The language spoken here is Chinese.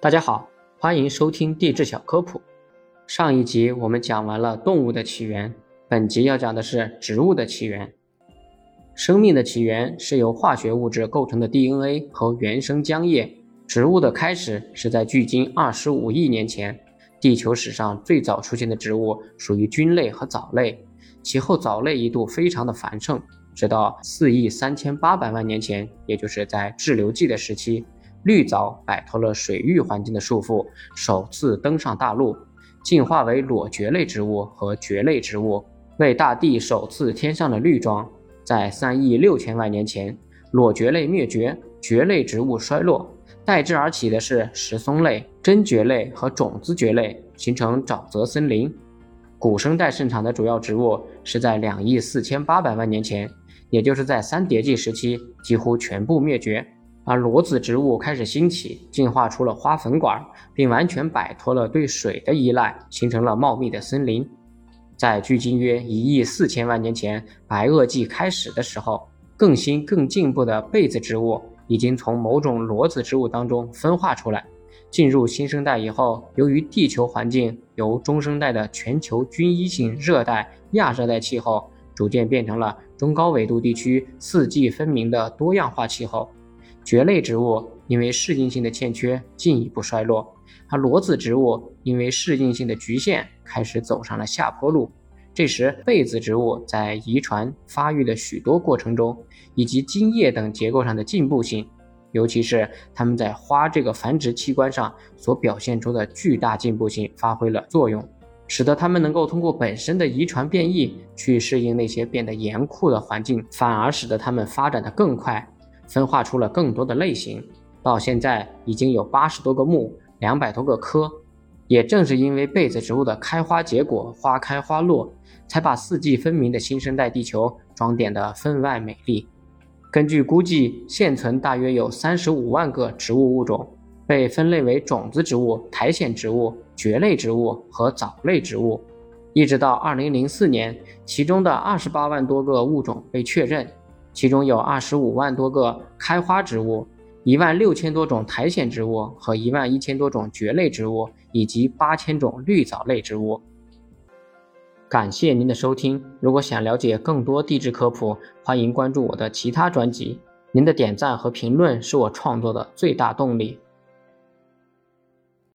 大家好，欢迎收听地质小科普。上一集我们讲完了动物的起源，本集要讲的是植物的起源。生命的起源是由化学物质构成的 DNA 和原生浆液。植物的开始是在距今二十五亿年前。地球史上最早出现的植物属于菌类和藻类，其后藻类一度非常的繁盛，直到四亿三千八百万年前，也就是在志留纪的时期。绿藻摆脱了水域环境的束缚，首次登上大陆，进化为裸蕨类植物和蕨类植物，为大地首次添上了绿装。在三亿六千万年前，裸蕨类灭绝，蕨类植物衰落，代之而起的是石松类、真蕨类和种子蕨类，形成沼泽森林。古生代盛产的主要植物是在两亿四千八百万年前，也就是在三叠纪时期，几乎全部灭绝。而裸子植物开始兴起，进化出了花粉管，并完全摆脱了对水的依赖，形成了茂密的森林。在距今约一亿四千万年前，白垩纪开始的时候，更新更进步的被子植物已经从某种裸子植物当中分化出来。进入新生代以后，由于地球环境由中生代的全球均一性热带、亚热带气候，逐渐变成了中高纬度地区四季分明的多样化气候。蕨类植物因为适应性的欠缺进一步衰落，而裸子植物因为适应性的局限开始走上了下坡路。这时，被子植物在遗传、发育的许多过程中，以及茎叶等结构上的进步性，尤其是它们在花这个繁殖器官上所表现出的巨大进步性，发挥了作用，使得它们能够通过本身的遗传变异去适应那些变得严酷的环境，反而使得它们发展的更快。分化出了更多的类型，到现在已经有八十多个目，两百多个科。也正是因为被子植物的开花结果、花开花落，才把四季分明的新生代地球装点得分外美丽。根据估计，现存大约有三十五万个植物物种，被分类为种子植物、苔藓植物、蕨类植物和藻类植物。一直到二零零四年，其中的二十八万多个物种被确认。其中有二十五万多个开花植物，一万六千多种苔藓植物和一万一千多种蕨类植物，以及八千种绿藻类植物。感谢您的收听，如果想了解更多地质科普，欢迎关注我的其他专辑。您的点赞和评论是我创作的最大动力。